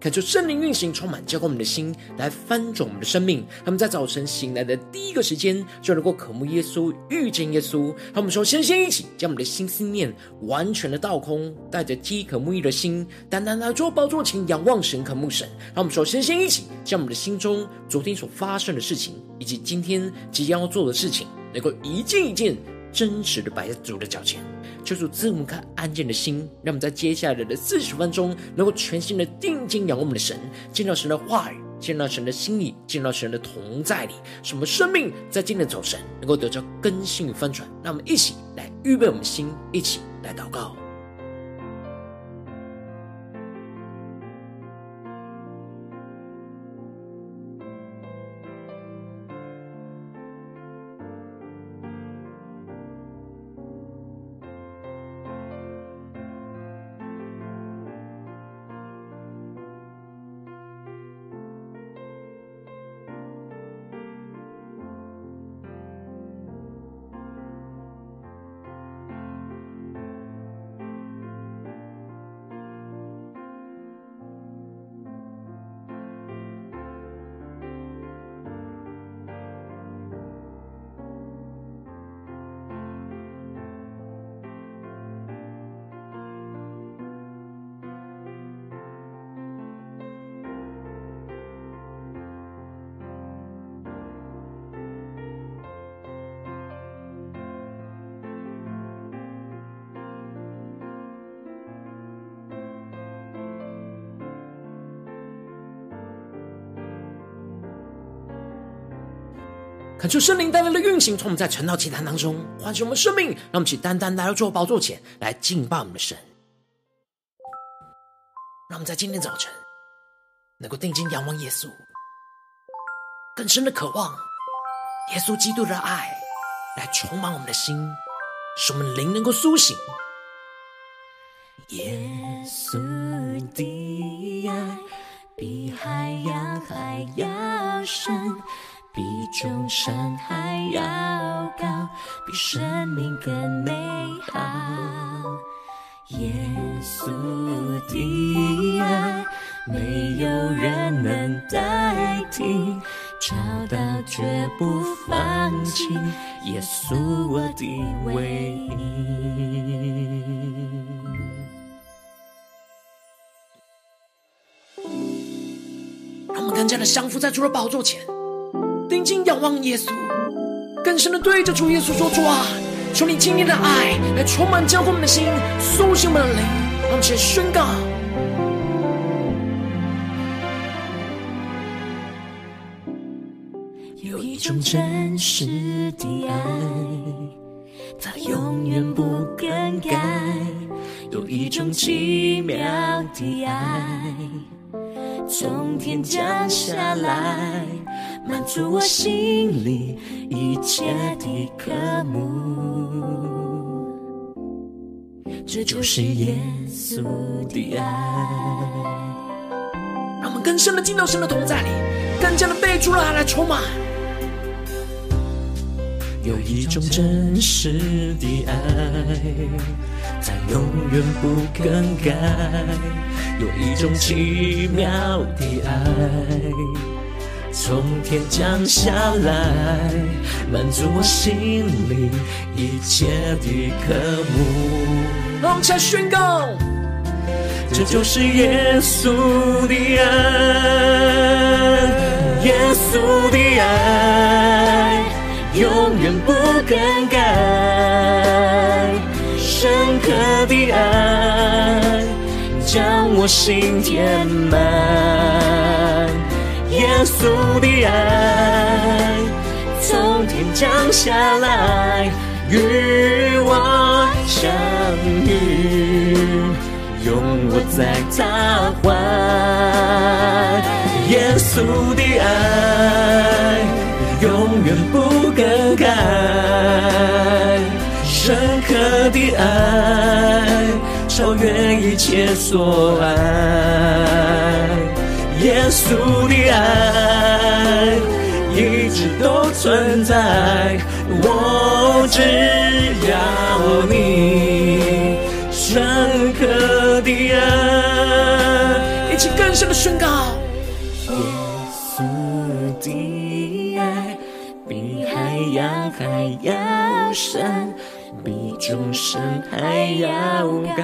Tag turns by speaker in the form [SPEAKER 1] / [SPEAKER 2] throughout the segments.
[SPEAKER 1] 恳求圣灵运行，充满浇灌我们的心，来翻转我们的生命。他们在早晨醒来的第一个时间，就能够渴慕耶稣，遇见耶稣。让我们首先先一起将我们的心思念完全的倒空，带着饥渴慕义的心，单单来做宝座前仰望神，渴慕神。让我们首先先一起将我们的心中昨天所发生的事情，以及今天即将要做的事情，能够一件一件真实的摆在主的脚前。求主赐我们颗安静的心，让我们在接下来的四十分钟，能够全心的定睛仰望我们的神，见到神的话语，见到神的心意，见到神的同在里，什么生命在今天的早晨能够得到更新与翻转。让我们一起来预备我们的心，一起来祷告。恳求圣灵带来的运行，从我们在晨祷祈祷当中唤醒我们生命，让我们起单单来到主宝座前来敬拜我们的神。让我们在今天早晨能够定睛仰望耶稣，更深的渴望耶稣基督的爱来充满我们的心，使我们灵能够苏醒。
[SPEAKER 2] 耶稣的爱比海洋还要深。比众山还要高，比生命更美好。耶稣的爱，没有人能代替，找到绝不放弃。耶稣，我的唯一。
[SPEAKER 1] 让我们更加的降服在主的宝座前。定睛仰望耶稣，更深的对着主耶稣说：“主啊，求你今天的爱来充满浇灌我们的心，苏醒我们的灵，让我们宣告。
[SPEAKER 2] 有一种真实的爱，它永远不更改；有一种奇妙的爱，从天降下来。”满足我心里一切的渴慕，这就是耶稣的爱。
[SPEAKER 1] 让我们更深的进到神的同在里，更加的被主的爱来充满。
[SPEAKER 2] 有一种真实的爱，它永远不更改；有一种奇妙的爱。从天降下来，满足我心里一切的渴慕。
[SPEAKER 1] 让我们再宣告，
[SPEAKER 2] 这就是耶稣的爱，耶稣的爱永远不更改，深刻的爱将我心填满。耶稣的爱从天降下来，与我相遇，拥我在他怀。耶稣的爱永远不更改，深刻的爱超越一切所爱。耶稣的爱一直都存在，我只要你深刻的爱，
[SPEAKER 1] 一起更深的宣告。
[SPEAKER 2] 耶稣的爱比海洋还要深，比众生还要高，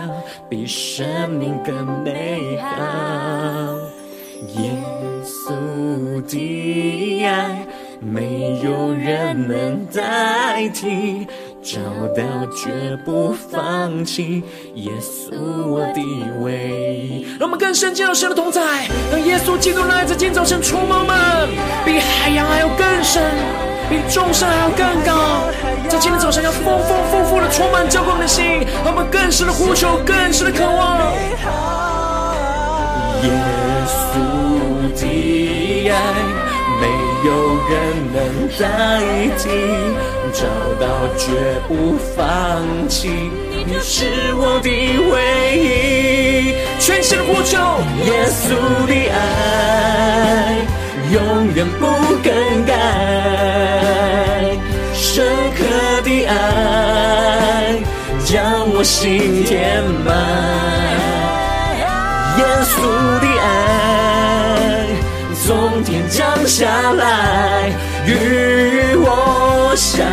[SPEAKER 2] 比生命更美好。耶稣的爱，没有人能代替，找到绝不放弃。耶稣我的位。
[SPEAKER 1] 让我们更深见到神的同在，让耶稣基督的爱在今早晨充满们，比海洋还要更深。比众山还要更高，在今天早上要丰丰富富的充满浇灌的心，让我们更深的呼求，更深的渴望。
[SPEAKER 2] 耶稣的爱，没有人能代替，找到绝不放弃，你是我的唯一。
[SPEAKER 1] 全新的呼求，
[SPEAKER 2] 耶稣的爱。永远不更改，深刻的爱将我心填满，耶稣的爱从天降下来与相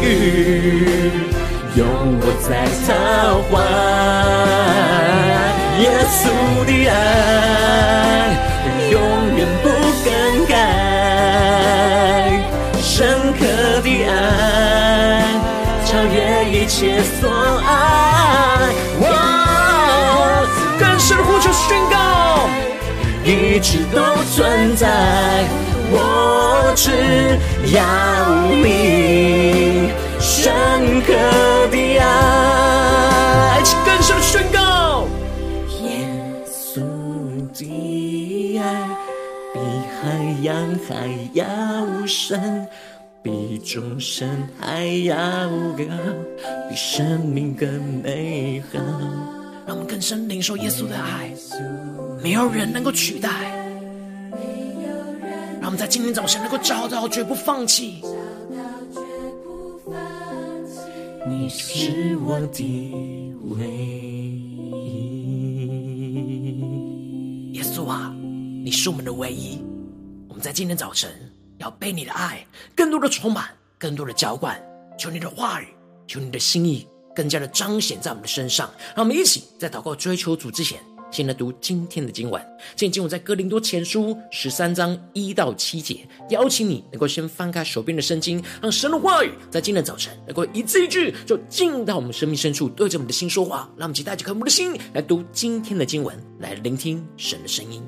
[SPEAKER 2] 遇，永活在他怀，耶稣的爱。永远不更改，深刻的爱超越一切所爱。
[SPEAKER 1] 哇！更深的呼求宣告，
[SPEAKER 2] 一直都存在。我只要你深刻的爱，
[SPEAKER 1] 更深的宣告。
[SPEAKER 2] 还要深，比众生还要高，比生命更美好。
[SPEAKER 1] 让我们更深领受耶稣的爱，没有人能够取代。让我们在今天早晨能够找到绝不放弃。
[SPEAKER 2] 你是我的唯一，
[SPEAKER 1] 耶稣啊，你是我们的唯一。我们在今天早晨，要被你的爱更多的充满，更多的浇灌。求你的话语，求你的心意，更加的彰显在我们的身上。让我们一起在祷告追求主之前，先来读今天的经文。今天经文在哥林多前书十三章一到七节。邀请你能够先翻开手边的圣经，让神的话语在今天早晨能够一字一句，就进到我们生命深处，对着我们的心说话。让我们期待着渴慕的心来读今天的经文，来聆听神的声音。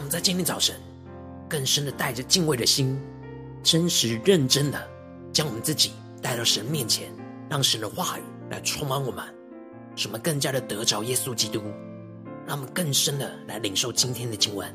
[SPEAKER 1] 我们在今天早晨更深的带着敬畏的心，真实认真的将我们自己带到神面前，让神的话语来充满我们。使我们更加的得着耶稣基督，让我们更深的来领受今天的经文。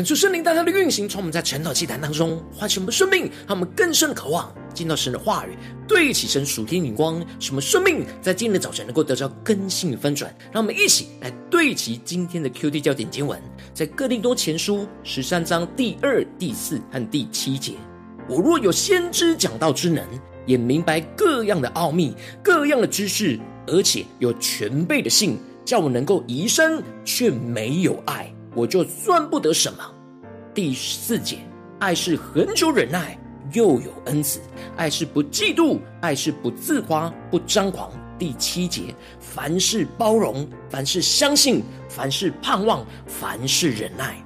[SPEAKER 1] 恳求圣灵大大的运行，从我们在晨祷祭坛当中唤醒我们的生命，让我们更深的渴望见到神的话语，对齐神属天眼光，什么生命在今天的早晨能够得到更新与翻转。让我们一起来对齐今天的 QD 焦点经文，在哥林多前书十三章第二、第四和第七节。我若有先知讲道之能，也明白各样的奥秘、各样的知识，而且有全备的信，叫我能够移身，却没有爱。我就算不得什么。第四节，爱是恒久忍耐，又有恩慈；爱是不嫉妒，爱是不自夸，不张狂。第七节，凡事包容，凡事相信，凡事盼望，凡事忍耐。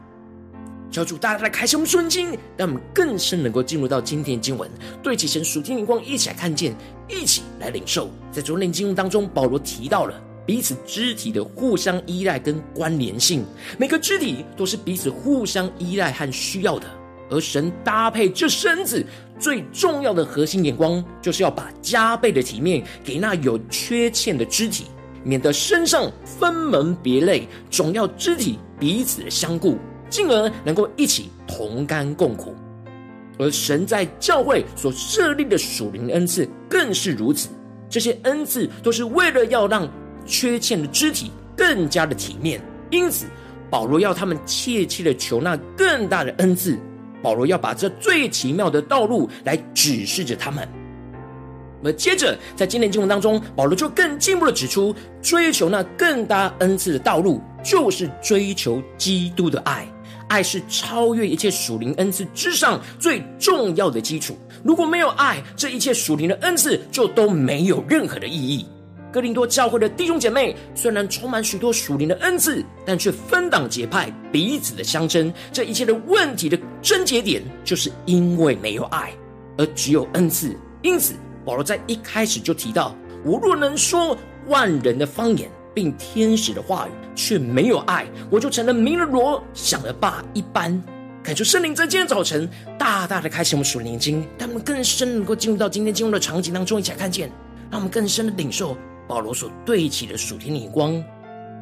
[SPEAKER 1] 求主大大来开启我们顺经，让我们更深能够进入到今天的经文，对齐神属天灵光，一起来看见，一起来领受。在昨天经文当中，保罗提到了。彼此肢体的互相依赖跟关联性，每个肢体都是彼此互相依赖和需要的。而神搭配这身子最重要的核心眼光，就是要把加倍的体面给那有缺陷的肢体，免得身上分门别类，总要肢体彼此相顾，进而能够一起同甘共苦。而神在教会所设立的属灵恩赐更是如此，这些恩赐都是为了要让。缺欠的肢体更加的体面，因此保罗要他们切切的求那更大的恩赐。保罗要把这最奇妙的道路来指示着他们。那么接着在今天经文当中，保罗就更进一步的指出，追求那更大恩赐的道路，就是追求基督的爱。爱是超越一切属灵恩赐之上最重要的基础。如果没有爱，这一切属灵的恩赐就都没有任何的意义。哥林多教会的弟兄姐妹虽然充满许多属灵的恩赐，但却分党结派，彼此的相争。这一切的问题的症结点，就是因为没有爱，而只有恩赐。因此，保罗在一开始就提到：我若能说万人的方言，并天使的话语，却没有爱，我就成了明了锣、响了鈸一般。恳求圣灵在今天早晨大大的开启我们属灵眼睛，让我们更深能够进入到今天经文的场景当中，一起来看见，让我们更深的领受。保罗所对齐的属天的眼光，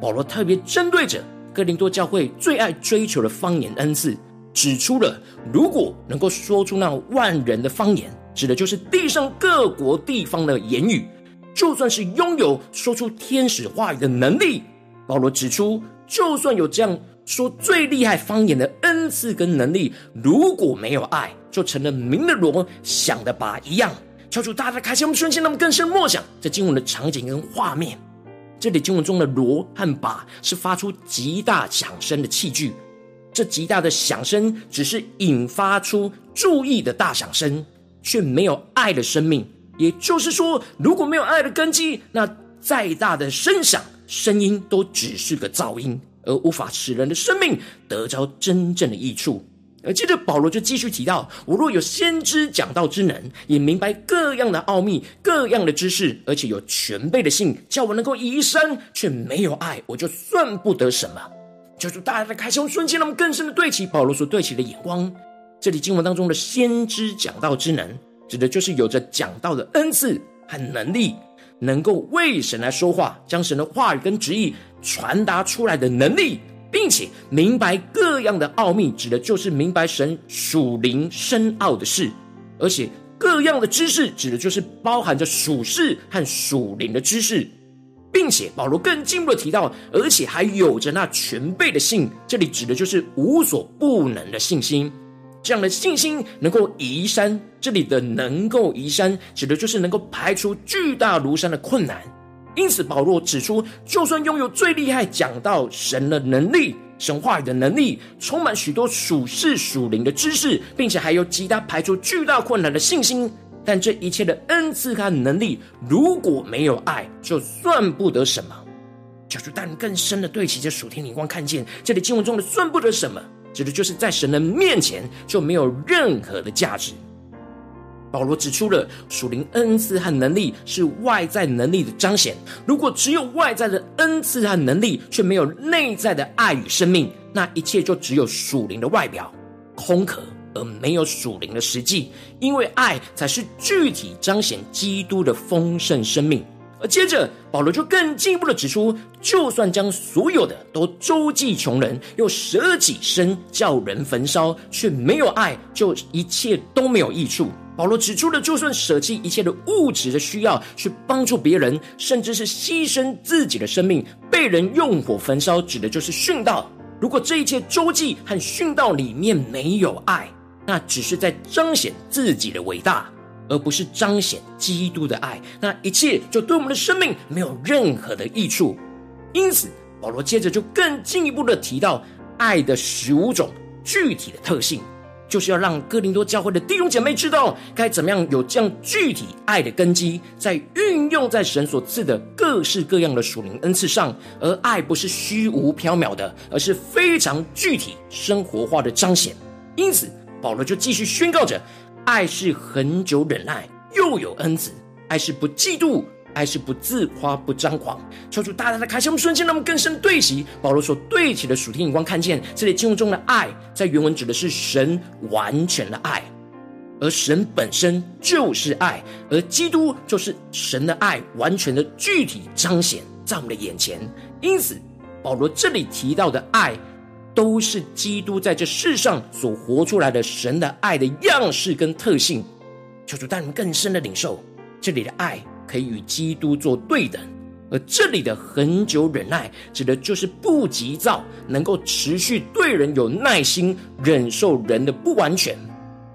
[SPEAKER 1] 保罗特别针对着哥林多教会最爱追求的方言恩赐，指出了如果能够说出那万人的方言，指的就是地上各国地方的言语，就算是拥有说出天使话语的能力，保罗指出，就算有这样说最厉害方言的恩赐跟能力，如果没有爱，就成了鸣了锣响了鈸一样。求主大大开心我们瞬间，那么更深默想在经文的场景跟画面。这里经文中的锣和把是发出极大响声的器具，这极大的响声只是引发出注意的大响声，却没有爱的生命。也就是说，如果没有爱的根基，那再大的声响声音都只是个噪音，而无法使人的生命得着真正的益处。而接着保罗就继续提到：我若有先知讲道之能，也明白各样的奥秘、各样的知识，而且有全备的信，叫我能够移山，却没有爱，我就算不得什么。求主大家的开启瞬间，让我们更深的对齐保罗所对齐的眼光。这里经文当中的先知讲道之能，指的就是有着讲道的恩赐和能力，能够为神来说话，将神的话语跟旨意传达出来的能力。并且明白各样的奥秘，指的就是明白神属灵深奥的事；而且各样的知识，指的就是包含着属世和属灵的知识。并且保罗更进一步的提到，而且还有着那全备的信，这里指的就是无所不能的信心。这样的信心能够移山，这里的能够移山，指的就是能够排除巨大如山的困难。因此，保罗指出，就算拥有最厉害讲到神的能力、神话语的能力，充满许多属世属灵的知识，并且还有极大排除巨大困难的信心。但这一切的恩赐和能力，如果没有爱，就算不得什么。求主带领更深的对齐这属天灵光，看见这里经文中的“算不得什么”，指的就是在神的面前就没有任何的价值。保罗指出了属灵恩赐和能力是外在能力的彰显。如果只有外在的恩赐和能力，却没有内在的爱与生命，那一切就只有属灵的外表，空壳。而没有属灵的实际，因为爱才是具体彰显基督的丰盛生命。而接着保罗就更进一步的指出，就算将所有的都周济穷人，又舍己身叫人焚烧，却没有爱，就一切都没有益处。保罗指出了，就算舍弃一切的物质的需要去帮助别人，甚至是牺牲自己的生命，被人用火焚烧，指的就是殉道。如果这一切周济和殉道里面没有爱，那只是在彰显自己的伟大，而不是彰显基督的爱。那一切就对我们的生命没有任何的益处。因此，保罗接着就更进一步的提到爱的十五种具体的特性，就是要让哥林多教会的弟兄姐妹知道该怎么样有这样具体爱的根基，在运用在神所赐的各式各样的属灵恩赐上。而爱不是虚无缥缈的，而是非常具体生活化的彰显。因此，保罗就继续宣告着：爱是恒久忍耐，又有恩慈；爱是不嫉妒，爱是不自夸，不张狂。求主大大的开启我们瞬间，让我们更深对齐保罗所对齐的属天眼光，看见这里经文中的爱，在原文指的是神完全的爱，而神本身就是爱，而基督就是神的爱完全的具体彰显在我们的眼前。因此，保罗这里提到的爱。都是基督在这世上所活出来的神的爱的样式跟特性，求主带你们更深的领受，这里的爱可以与基督做对等，而这里的恒久忍耐，指的就是不急躁，能够持续对人有耐心，忍受人的不完全。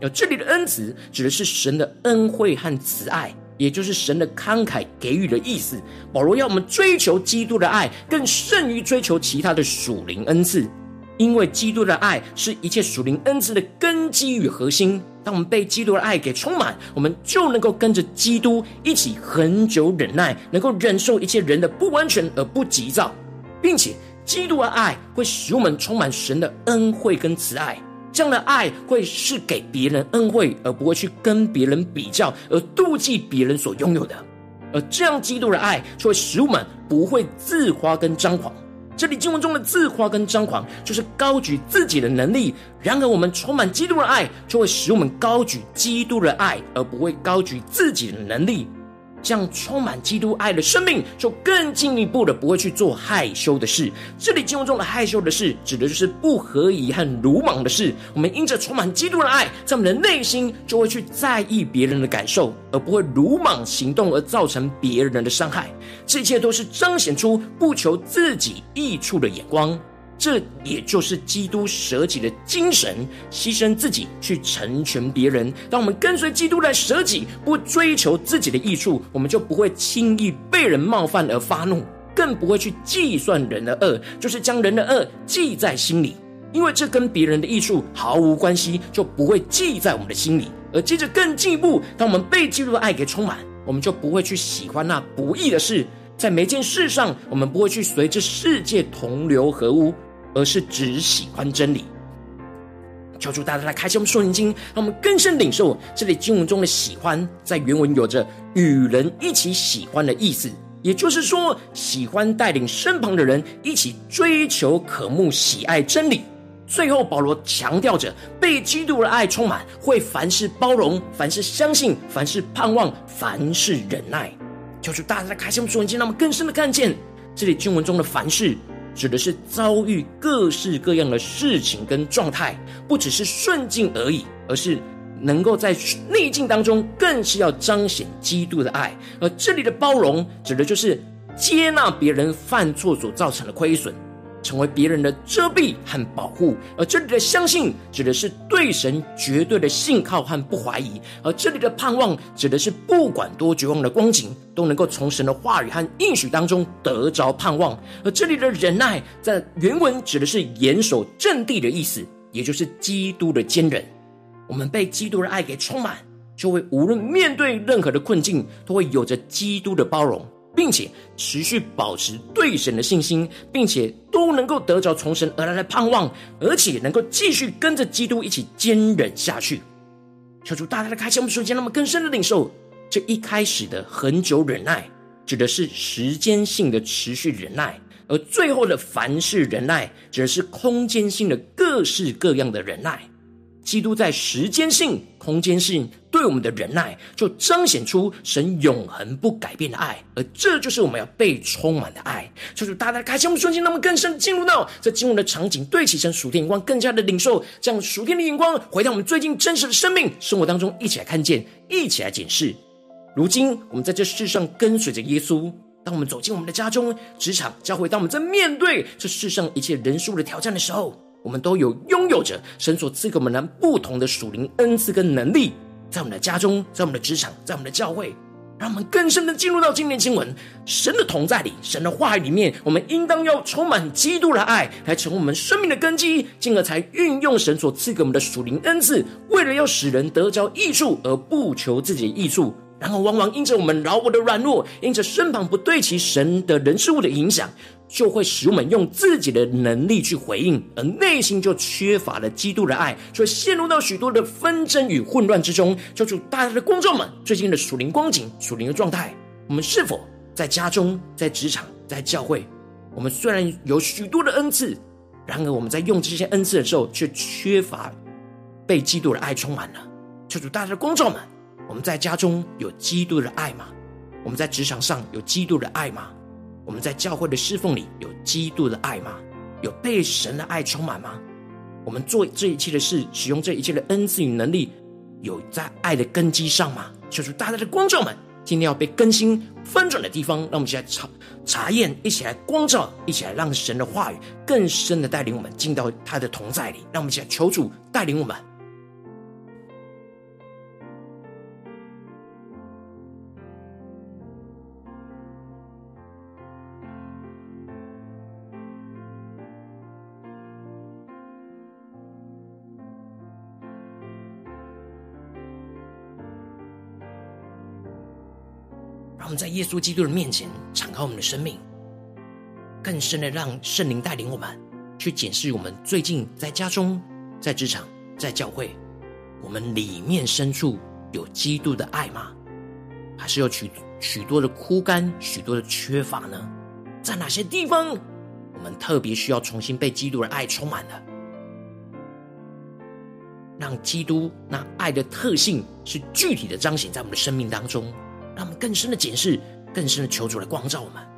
[SPEAKER 1] 而这里的恩慈，指的是神的恩惠和慈爱，也就是神的慷慨给予的意思。保罗要我们追求基督的爱，更胜于追求其他的属灵恩赐。因为基督的爱是一切属灵恩赐的根基与核心。当我们被基督的爱给充满，我们就能够跟着基督一起恒久忍耐，能够忍受一切人的不完全而不急躁，并且基督的爱会使我们充满神的恩惠跟慈爱。这样的爱会是给别人恩惠，而不会去跟别人比较而妒忌别人所拥有的。而这样基督的爱就会使我们不会自夸跟张狂。这里经文中的自夸跟张狂，就是高举自己的能力。然而，我们充满基督的爱，就会使我们高举基督的爱，而不会高举自己的能力。这样充满基督爱的生命，就更进一步的不会去做害羞的事。这里经文中的害羞的事，指的就是不合宜和鲁莽的事。我们因着充满基督的爱，在我们的内心就会去在意别人的感受，而不会鲁莽行动而造成别人的伤害。这一切都是彰显出不求自己益处的眼光。这也就是基督舍己的精神，牺牲自己去成全别人。当我们跟随基督来舍己，不追求自己的益处，我们就不会轻易被人冒犯而发怒，更不会去计算人的恶，就是将人的恶记在心里。因为这跟别人的益处毫无关系，就不会记在我们的心里。而接着更进一步，当我们被基督的爱给充满，我们就不会去喜欢那不义的事。在每件事上，我们不会去随着世界同流合污。而是只喜欢真理。求主大大来开启我们属灵经，让我们更深领受这里经文中的喜欢，在原文有着与人一起喜欢的意思，也就是说，喜欢带领身旁的人一起追求、渴慕、喜爱真理。最后，保罗强调着被基督的爱充满，会凡事包容，凡事相信，凡事盼望，凡事忍耐。求主大大来开启我们属灵经，让我们更深的看见这里经文中的凡事。指的是遭遇各式各样的事情跟状态，不只是顺境而已，而是能够在逆境当中，更是要彰显基督的爱。而这里的包容，指的就是接纳别人犯错所造成的亏损。成为别人的遮蔽和保护，而这里的相信指的是对神绝对的信靠和不怀疑，而这里的盼望指的是不管多绝望的光景，都能够从神的话语和应许当中得着盼望。而这里的忍耐，在原文指的是严守阵地的意思，也就是基督的坚忍。我们被基督的爱给充满，就会无论面对任何的困境，都会有着基督的包容。并且持续保持对神的信心，并且都能够得着从神而来的盼望，而且能够继续跟着基督一起坚忍下去。求主大大的开启我们瞬间，那么更深的领受这一开始的恒久忍耐，指的是时间性的持续忍耐；而最后的凡事忍耐，指的是空间性的各式各样的忍耐。基督在时间性、空间性对我们的忍耐，就彰显出神永恒不改变的爱，而这就是我们要被充满的爱。求主大大开启我们瞬间，让我们更深进入到这经文的场景，对齐成属天眼光，更加的领受这样属天的眼光，回到我们最近真实的生命生活当中，一起来看见，一起来检视。如今我们在这世上跟随着耶稣，当我们走进我们的家中、职场、教会，当我们在面对这世上一切人数的挑战的时候。我们都有拥有着神所赐给我们的不同的属灵恩赐跟能力，在我们的家中，在我们的职场，在我们的教会，让我们更深的进入到今天经文，神的同在里，神的话语里面，我们应当要充满基督的爱，来成为我们生命的根基，进而才运用神所赐给我们的属灵恩赐，为了要使人得着益处，而不求自己的益处。然后，往往因着我们劳我的软弱，因着身旁不对齐神的人事物的影响，就会使我们用自己的能力去回应，而内心就缺乏了基督的爱，所以陷入到许多的纷争与混乱之中。求主大家的观众们，最近的属灵光景、属灵的状态，我们是否在家中、在职场、在教会，我们虽然有许多的恩赐，然而我们在用这些恩赐的时候，却缺乏被基督的爱充满了。求主大家的观众们。我们在家中有基督的爱吗？我们在职场上有基督的爱吗？我们在教会的侍奉里有基督的爱吗？有被神的爱充满吗？我们做这一切的事，使用这一切的恩赐与能力，有在爱的根基上吗？求主大大的光照们，今天要被更新翻转的地方，让我们一起来查查验，一起来光照，一起来让神的话语更深的带领我们进到他的同在里，让我们一起来求主带领我们。在耶稣基督的面前敞开我们的生命，更深的让圣灵带领我们去检视我们最近在家中、在职场、在教会，我们里面深处有基督的爱吗？还是有许许多的枯干、许多的缺乏呢？在哪些地方我们特别需要重新被基督的爱充满了？让基督那爱的特性是具体的彰显在我们的生命当中。让我们更深的检视，更深的求主来光照我们。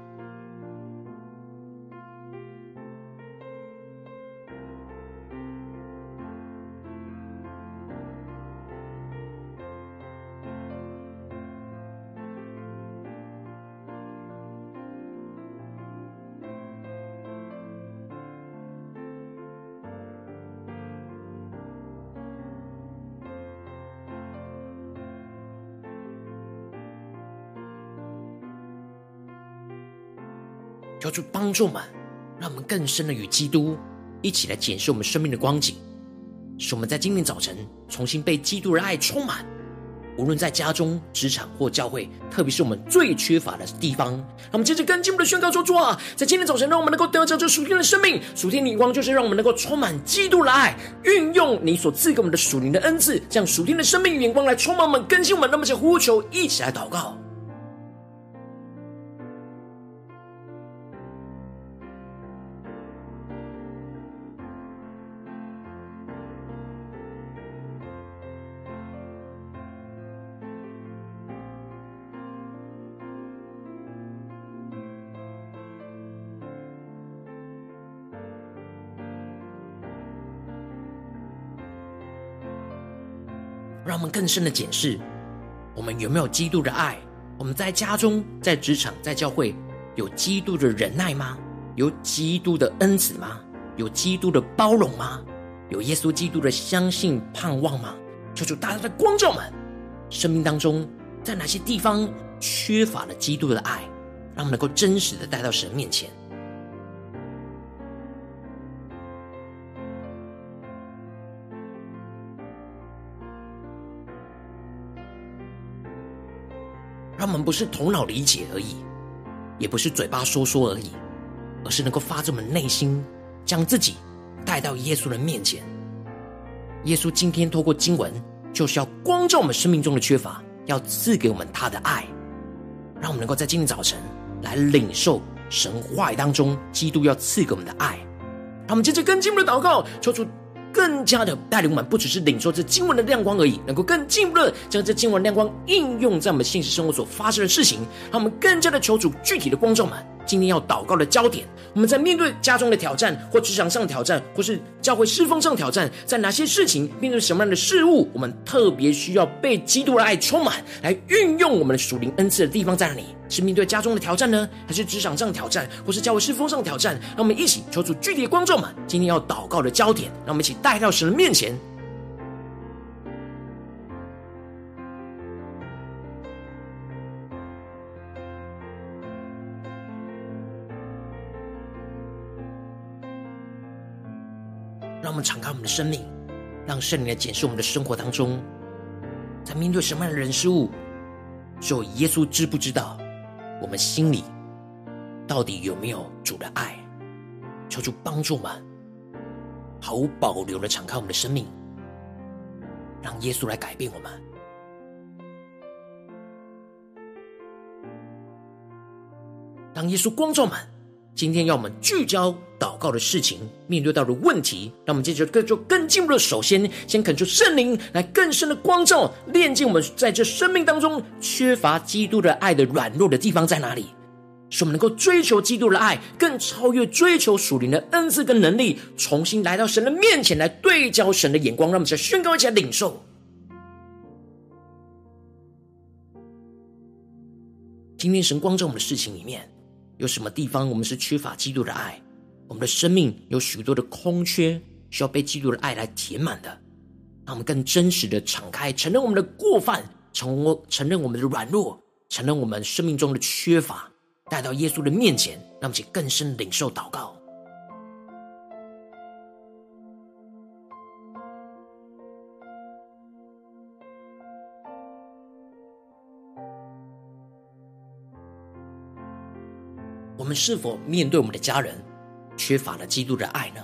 [SPEAKER 1] 求主帮助我们，让我们更深的与基督一起来检视我们生命的光景，使我们在今天早晨重新被基督的爱充满。无论在家中、职场或教会，特别是我们最缺乏的地方，让我们接着跟进我们的宣告说：主啊，在今天早晨，让我们能够得着这属天的生命。属天的光就是让我们能够充满基督的爱，运用你所赐给我们的属灵的恩赐，这样属天的生命与眼光来充满我们、更新我们。那么，就呼求，一起来祷告。更深的检视，我们有没有基督的爱？我们在家中、在职场、在教会，有基督的忍耐吗？有基督的恩慈吗？有基督的包容吗？有耶稣基督的相信盼望吗？求主大大的光照们，生命当中在哪些地方缺乏了基督的爱，让我们能够真实的带到神面前。让我们不是头脑理解而已，也不是嘴巴说说而已，而是能够发自我们内心，将自己带到耶稣的面前。耶稣今天透过经文，就是要光照我们生命中的缺乏，要赐给我们他的爱，让我们能够在今天早晨来领受神话语当中基督要赐给我们的爱。让我们接着跟进我们的祷告，求主。更加的带领我们，不只是领受这经文的亮光而已，能够更进一步的将这经文亮光应用在我们现实生活所发生的事情，让我们更加的求主具体的光照们。今天要祷告的焦点，我们在面对家中的挑战，或职场上的挑战，或是教会侍奉上的挑战，在哪些事情，面对什么样的事物，我们特别需要被基督的爱充满，来运用我们的属灵恩赐的地方在哪里？是面对家中的挑战呢，还是职场上的挑战，或是教会侍奉上的挑战？让我们一起求主具体的光照们。今天要祷告的焦点，让我们一起带到神的面前。敞开我们的生命，让圣灵来检视我们的生活当中，在面对什么样的人事物，只有耶稣知不知道我们心里到底有没有主的爱？求主帮助我们，毫无保留的敞开我们的生命，让耶稣来改变我们，当耶稣光照我们。今天要我们聚焦告的事情，面对到的问题，让我们接着更就更进一步的，首先先恳求圣灵来更深的光照，炼净我们在这生命当中缺乏基督的爱的软弱的地方在哪里，使我们能够追求基督的爱，更超越追求属灵的恩赐跟能力，重新来到神的面前来对焦神的眼光，让我们再宣告一下领受。今天神光照我们的事情里面。有什么地方我们是缺乏基督的爱？我们的生命有许多的空缺，需要被基督的爱来填满的。让我们更真实的敞开，承认我们的过犯，承承认我们的软弱，承认我们生命中的缺乏，带到耶稣的面前，让我们更深领受祷告。我们是否面对我们的家人缺乏了基督的爱呢？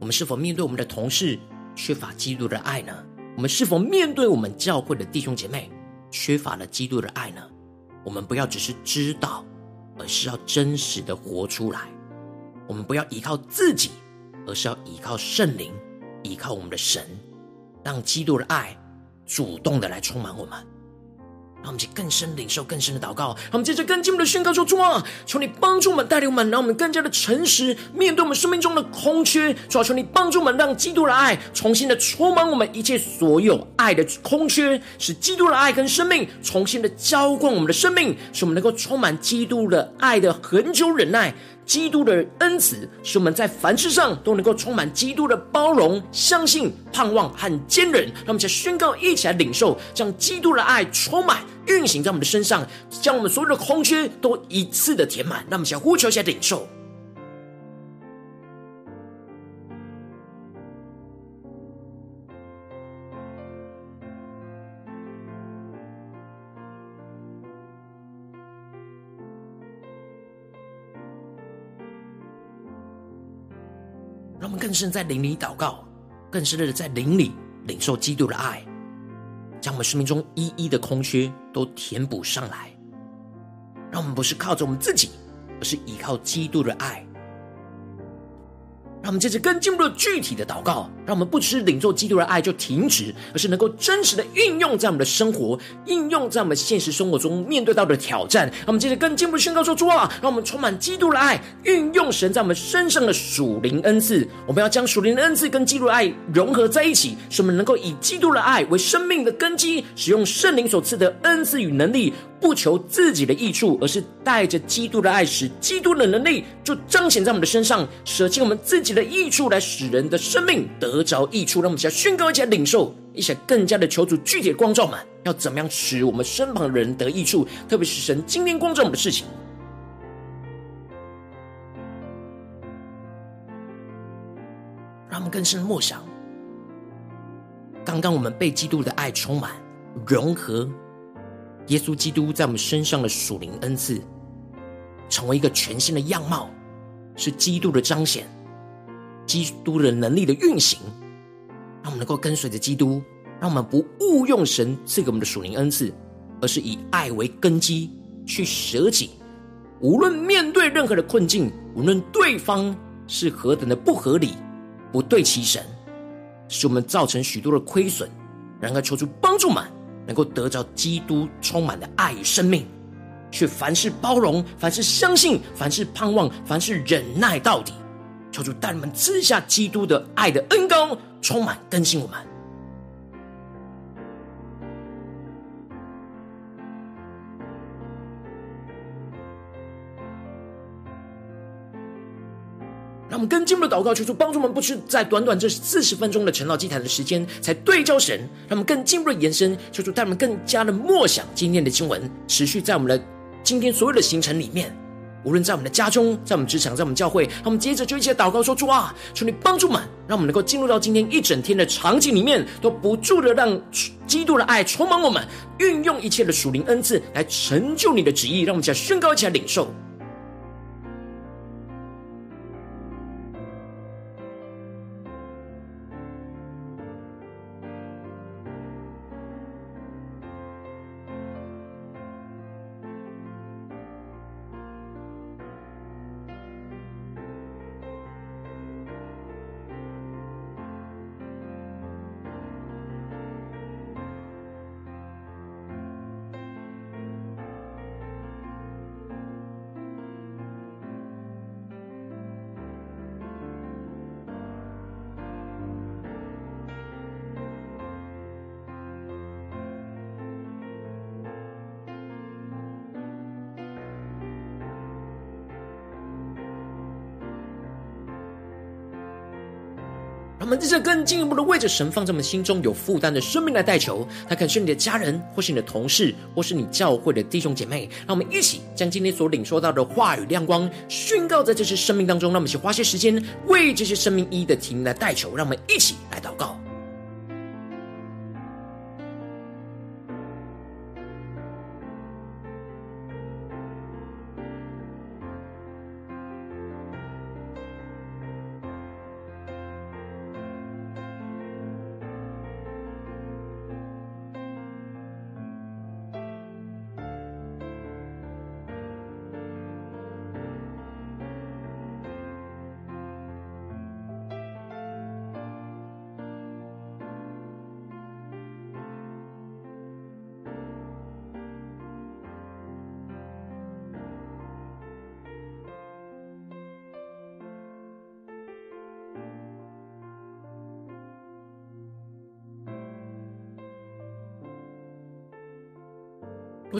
[SPEAKER 1] 我们是否面对我们的同事缺乏基督的爱呢？我们是否面对我们教会的弟兄姐妹缺乏了基督的爱呢？我们不要只是知道，而是要真实的活出来。我们不要依靠自己，而是要依靠圣灵，依靠我们的神，让基督的爱主动的来充满我们。让我们去更深领受更深的祷告，让我们接着更进一步的宣告说：主啊，求你帮助我们带领我们，让我们更加的诚实面对我们生命中的空缺。主啊，求你帮助我们，让基督的爱重新的充满我们一切所有爱的空缺，使基督的爱跟生命重新的浇灌我们的生命，使我们能够充满基督的爱的恒久忍耐。基督的恩慈，使我们在凡事上都能够充满基督的包容、相信、盼望和坚韧。让我们再宣告，一起来领受，将基督的爱充满、运行在我们的身上，将我们所有的空缺都一次的填满。让我们想呼求一下领受。更是在灵里祷告，更是为了在灵里领受基督的爱，将我们生命中一一的空缺都填补上来。让我们不是靠着我们自己，而是依靠基督的爱。让我们接着更进一步的具体的祷告，让我们不只是领受基督的爱就停止，而是能够真实的运用在我们的生活，应用在我们现实生活中面对到的挑战。让我们接着更进一步的宣告说：主啊，让我们充满基督的爱，运用神在我们身上的属灵恩赐。我们要将属灵的恩赐跟基督的爱融合在一起，使我们能够以基督的爱为生命的根基，使用圣灵所赐的恩赐与能力，不求自己的益处，而是带着基督的爱，使基督的能力就彰显在我们的身上，舍弃我们自己的益处，来使人的生命得着益处。让我们一起来宣告，一起来领受，一起来更加的求主具体的光照们，要怎么样使我们身旁的人得益处，特别是神今天光照我们的事情，让我们更深默想。刚刚我们被基督的爱充满，融合。耶稣基督在我们身上的属灵恩赐，成为一个全新的样貌，是基督的彰显，基督的能力的运行，让我们能够跟随着基督，让我们不误用神赐给我们的属灵恩赐，而是以爱为根基去舍己。无论面对任何的困境，无论对方是何等的不合理、不对齐神，使我们造成许多的亏损，然而求主帮助们。能够得着基督充满的爱与生命，却凡事包容，凡事相信，凡事盼望，凡事忍耐到底。求主带你们吃下基督的爱的恩膏，充满更新我们。让我们更进一步的祷告，求主帮助我们，不是在短短这四十分钟的晨祷祭坛的时间才对焦神，让我们更进一步的延伸，求主带我们更加的默想今天的经文，持续在我们的今天所有的行程里面，无论在我们的家中，在我们职场，在我们教会，他们接着就一起祷告说：主啊，求你帮助我们，让我们能够进入到今天一整天的场景里面，都不住的让基督的爱充满我们，运用一切的属灵恩赐来成就你的旨意，让我们一起来宣告，一起来领受。我们在这更进一步的为着神放在我们心中有负担的生命来代求，他可能是你的家人，或是你的同事，或是你教会的弟兄姐妹。让我们一起将今天所领受到的话语亮光宣告在这些生命当中。让我们去花些时间为这些生命一一的提名来代求。让我们一起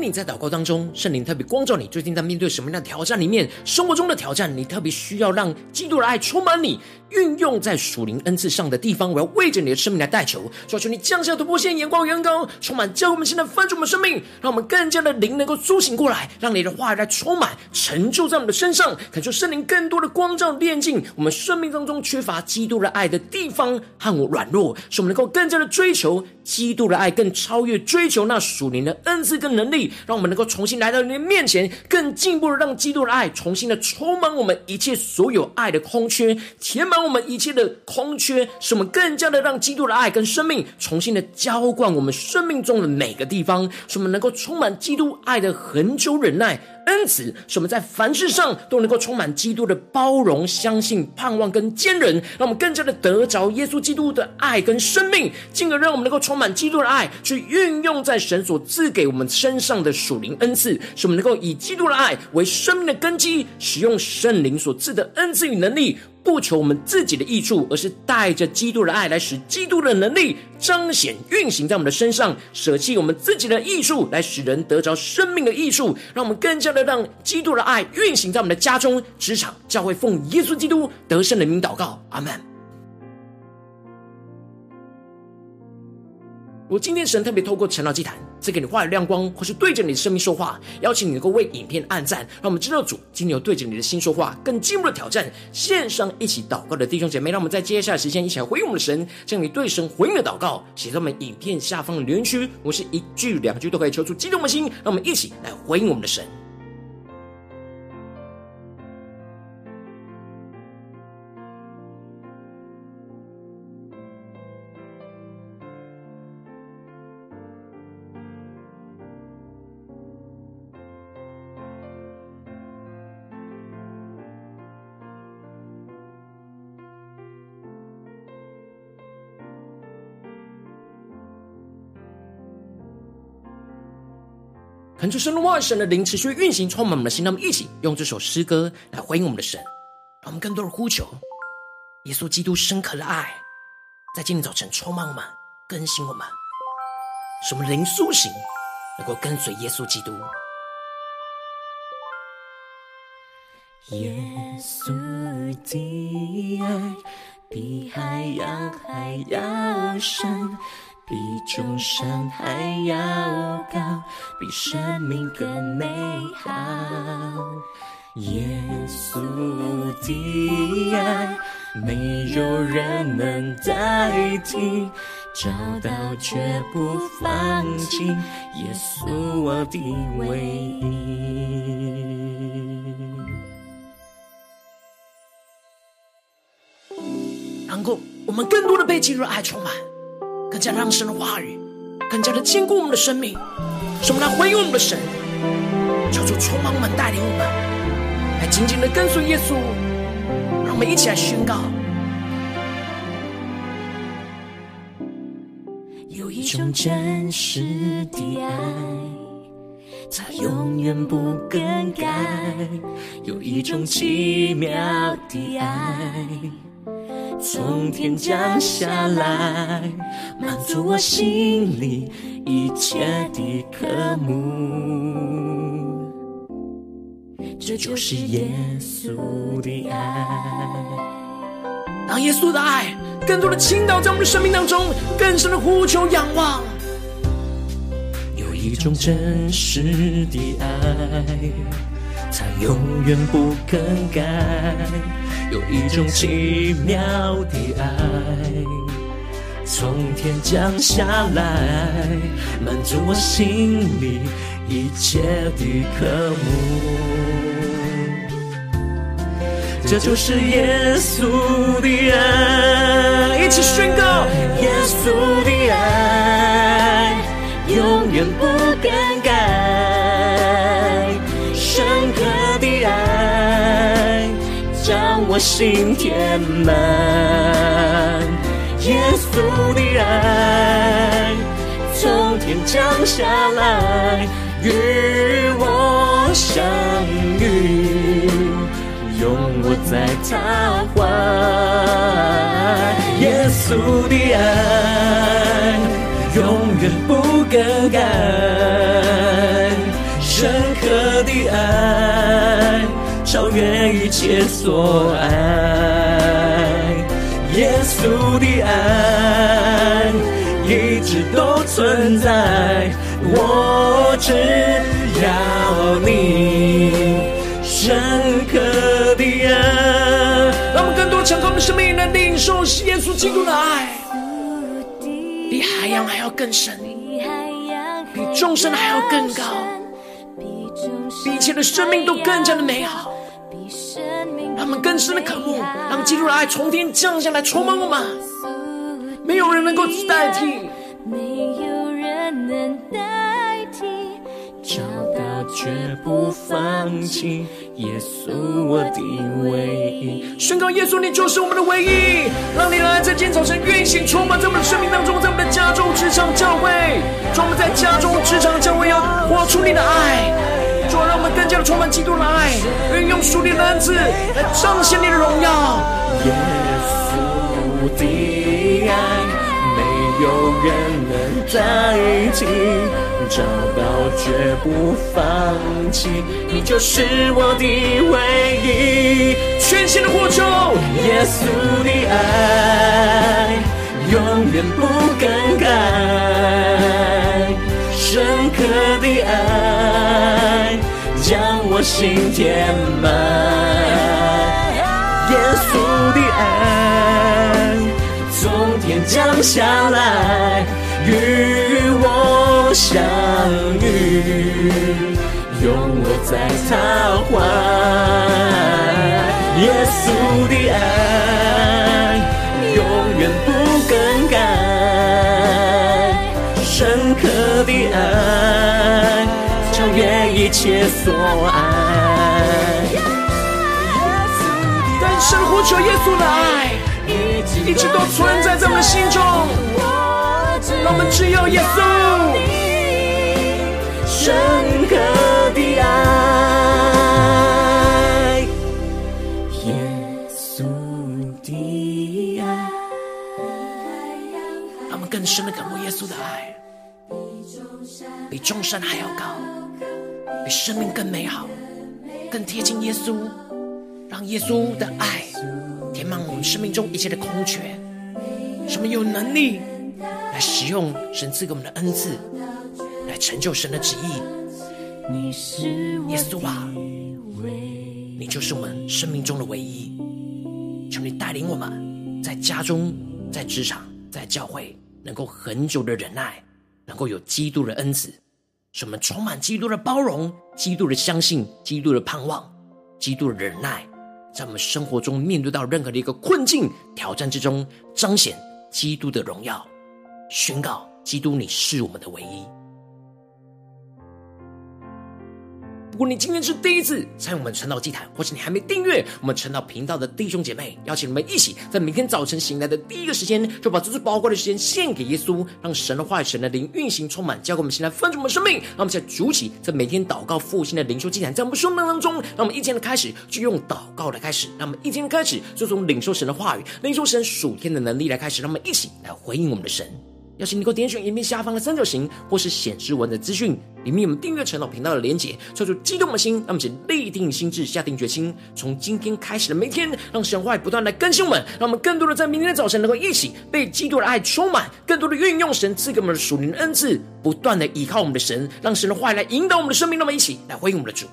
[SPEAKER 1] 你在祷告当中，圣灵特别光照你，最近在面对什么样的挑战里面？生活中的挑战，你特别需要让基督的爱充满你，运用在属灵恩赐上的地方。我要为着你的生命来代求，求求你降下突破线、眼光、远高，充满教我们现在翻转我们生命，让我们更加的灵能够苏醒过来，让你的话语来充满、成就在我们的身上。感受圣灵更多的光照、炼净我们生命当中缺乏基督的爱的地方和我软弱，使我们能够更加的追求基督的爱，更超越追求那属灵的恩赐跟。能力，让我们能够重新来到你的面前，更进一步的让基督的爱重新的充满我们一切所有爱的空缺，填满我们一切的空缺，使我们更加的让基督的爱跟生命重新的浇灌我们生命中的每个地方，使我们能够充满基督爱的恒久忍耐。恩慈，使我们在凡事上都能够充满基督的包容、相信、盼望跟坚韧，让我们更加的得着耶稣基督的爱跟生命，进而让我们能够充满基督的爱，去运用在神所赐给我们身上的属灵恩赐，使我们能够以基督的爱为生命的根基，使用圣灵所赐的恩赐与能力。不求我们自己的益处，而是带着基督的爱来使基督的能力彰显运行在我们的身上，舍弃我们自己的益处，来使人得着生命的益处，让我们更加的让基督的爱运行在我们的家中、职场、教会，奉耶稣基督得胜的名祷告，阿门。如果今天神特别透过陈老祭坛赐给你话语亮光，或是对着你的生命说话，邀请你能够为影片按赞，让我们知道主今天有对着你的心说话，更进一步的挑战线上一起祷告的弟兄姐妹，让我们在接下来时间一起来回应我们的神，将你对神回应的祷告写在我们影片下方的留言区，我是一句两句都可以抽出激动的心，让我们一起来回应我们的神。恳求神的话语、神的灵持续运行，充满我们的心。让我们一起用这首诗歌来回应我们的神，让我们更多的呼求耶稣基督深刻的爱，在今天早晨充满我们、更新我们，使我们灵苏醒，能够跟随耶稣基督。
[SPEAKER 2] 耶稣的爱比海洋还要深。比众山还要高，比生命更美好。耶稣的爱，没有人能代替，找到绝不放弃。耶稣我的唯一。
[SPEAKER 1] 能够，我们更多的被基督的爱充满。更加让神的话语更加的坚固我们的生命，使我们来回应我们的神，求主充满我们，带领我们来紧紧的跟随耶稣。让我们一起来宣告：
[SPEAKER 2] 有一种真实的爱，它永远不更改；有一种奇妙的爱。从天降下来，满足我心里一切的渴慕。这就是耶稣的爱，
[SPEAKER 1] 让耶稣的爱更多的倾倒在我们的生命当中，更深的呼求仰望。
[SPEAKER 2] 有一种真实的爱。它永远不更改，有一种奇妙的爱，从天降下来，满足我心里一切的渴慕。这就是耶稣的爱，
[SPEAKER 1] 一起宣告：
[SPEAKER 2] 耶稣的爱永远不我心填满，耶稣的爱从天降下来，与我相遇，拥我在他怀。耶稣的爱永远不更改，深刻的爱。超越一切所爱，耶稣的爱一直都存在。我只要你深刻的爱，
[SPEAKER 1] 让我们更多敞开我们生命来领受耶稣基督的爱，比海洋还要更深，比众生还要更高，比一切的生命都更加的美好。让我们更深的渴慕，让基督的爱从天降下来充满我们，没有人能够代替，
[SPEAKER 3] 没有人能代替，
[SPEAKER 2] 找到绝不放弃，耶稣我的唯一。
[SPEAKER 1] 宣告耶稣，你就是我们的唯一，让你的爱在今天早晨运行，充满在我们的生命当中，在我们的家中、职场、教会，让我们在家中、职场、教会要活出你的爱，主让我们更加的。充满基督的爱，运用属灵的恩赐来彰显你的荣耀。
[SPEAKER 2] 耶稣的爱，没有人能代替，找到绝不放弃，你就是我的唯一。
[SPEAKER 1] 全新的呼求，
[SPEAKER 2] 耶稣的爱永远不更改，深刻的爱将我心填满。耶稣的爱从天降下来与我相遇，拥我在他怀。耶稣的爱永远不深刻的爱超越一切所爱。
[SPEAKER 1] 单身呼求耶稣的爱，一直都存在在我们的心中。让我们只有耶稣，众山还要高，比生命更美好，更贴近耶稣，让耶稣的爱填满我们生命中一切的空缺。使我们有能力来使用神赐给我们的恩赐，来成就神的旨意。耶稣啊，你就是我们生命中的唯一。求你带领我们在家中、在职场、在教会。能够恒久的忍耐，能够有基督的恩赐，什么充满基督的包容、基督的相信、基督的盼望、基督的忍耐，在我们生活中面对到任何的一个困境、挑战之中，彰显基督的荣耀，宣告基督你是我们的唯一。如果你今天是第一次参与我们晨祷祭坛，或是你还没订阅我们晨祷频道的弟兄姐妹，邀请你们一起在明天早晨醒来的第一个时间，就把这最宝贵的时间献给耶稣，让神的话语、神的灵运行充满，交给我们，现在丰盛我们的生命。让我们在主起，在每天祷告复兴的灵修祭坛，在我们生命当中，让我们一天的开始就用祷告来开始，让我们一天的开始就从领受神的话语、领受神属天的能力来开始，让我们一起来回应我们的神。邀请你给我点选影片下方的三角形，或是显示文的资讯，里面有我们订阅陈老频道的连结，抽出激动的心，让我们先立定心智，下定决心，从今天开始的每天，让神话语不断来更新我们，让我们更多的在明天的早晨能够一起被基督的爱充满，更多的运用神赐给我们的属灵的恩赐，不断的依靠我们的神，让神的话语来引导我们的生命，让我们一起来回应我们的主。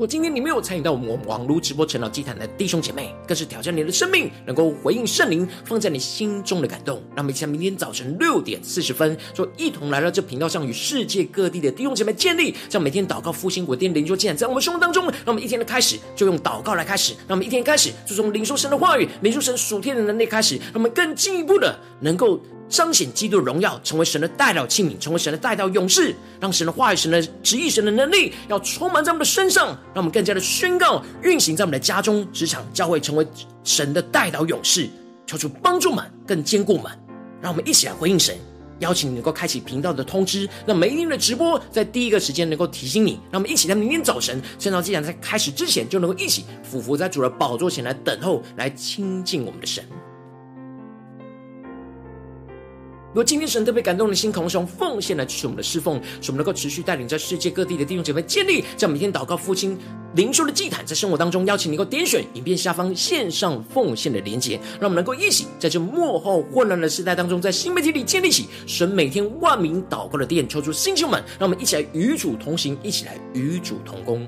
[SPEAKER 1] 如果今天你没有参与到我们网络直播晨祷祭坛的弟兄姐妹，更是挑战你的生命，能够回应圣灵放在你心中的感动。让我们一起在明天早晨六点四十分，就一同来到这频道上，与世界各地的弟兄姐妹建立，将每天祷告复兴稳定灵修祭坛在我们生活当中。让我们一天的开始就用祷告来开始，让我们一天开始就从领受神的话语、领受神属天的能力开始，让我们更进一步的能够。彰显基督的荣耀，成为神的代祷器皿，成为神的代祷勇士，让神的话语、神的旨意、神的能力，要充满在我们的身上，让我们更加的宣告、运行在我们的家中、职场、教会，成为神的代祷勇士，求主帮助们更坚固们。让我们一起来回应神，邀请你能够开启频道的通知，让每一天的直播在第一个时间能够提醒你。让我们一起在明天早晨，圣召既然在开始之前，就能够一起俯伏在主的宝座前来等候，来亲近我们的神。如果今天神特别感动的心，渴望用奉献来支持我们的侍奉，使我们能够持续带领在世界各地的弟兄姐妹建立，在每天祷告、父亲、灵修的祭坛，在生活当中邀请你能够点选影片下方线上奉献的连结，让我们能够一起在这幕后混乱的时代当中，在新媒体里建立起神每天万名祷告的殿，抽出弟兄们，让我们一起来与主同行，一起来与主同工。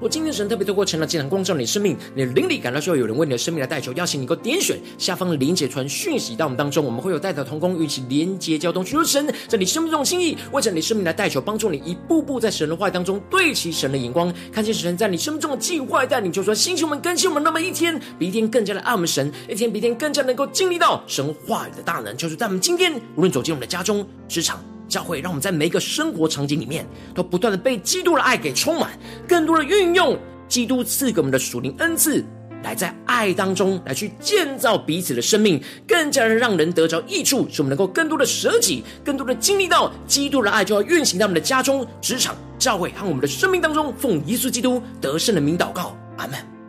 [SPEAKER 1] 我今天神特别透过晨祷祭坛光照你生命，你的灵里感到需要有人为你的生命来代求，邀请你能够点选下方的连结传讯息到我们当中，我们会有代祷同工与其连结交通，寻求神在你生命中的心意，为着你生命来代求，帮助你一步步在神的话语当中对齐神的眼光，看见神在你生命中的计划带领，就说星球们更新我们，那么一天比一天更加的爱我们神，一天比一天更加能够经历到神话语的大能，就是在我们今天无论走进我们的家中、职场。教会，让我们在每一个生活场景里面，都不断的被基督的爱给充满，更多的运用基督赐给我们的属灵恩赐，来在爱当中来去建造彼此的生命，更加的让人得着益处，使我们能够更多的舍己，更多的经历到基督的爱，就要运行在我们的家中、职场、教会和我们的生命当中。奉耶稣基督得胜的名祷告，阿门。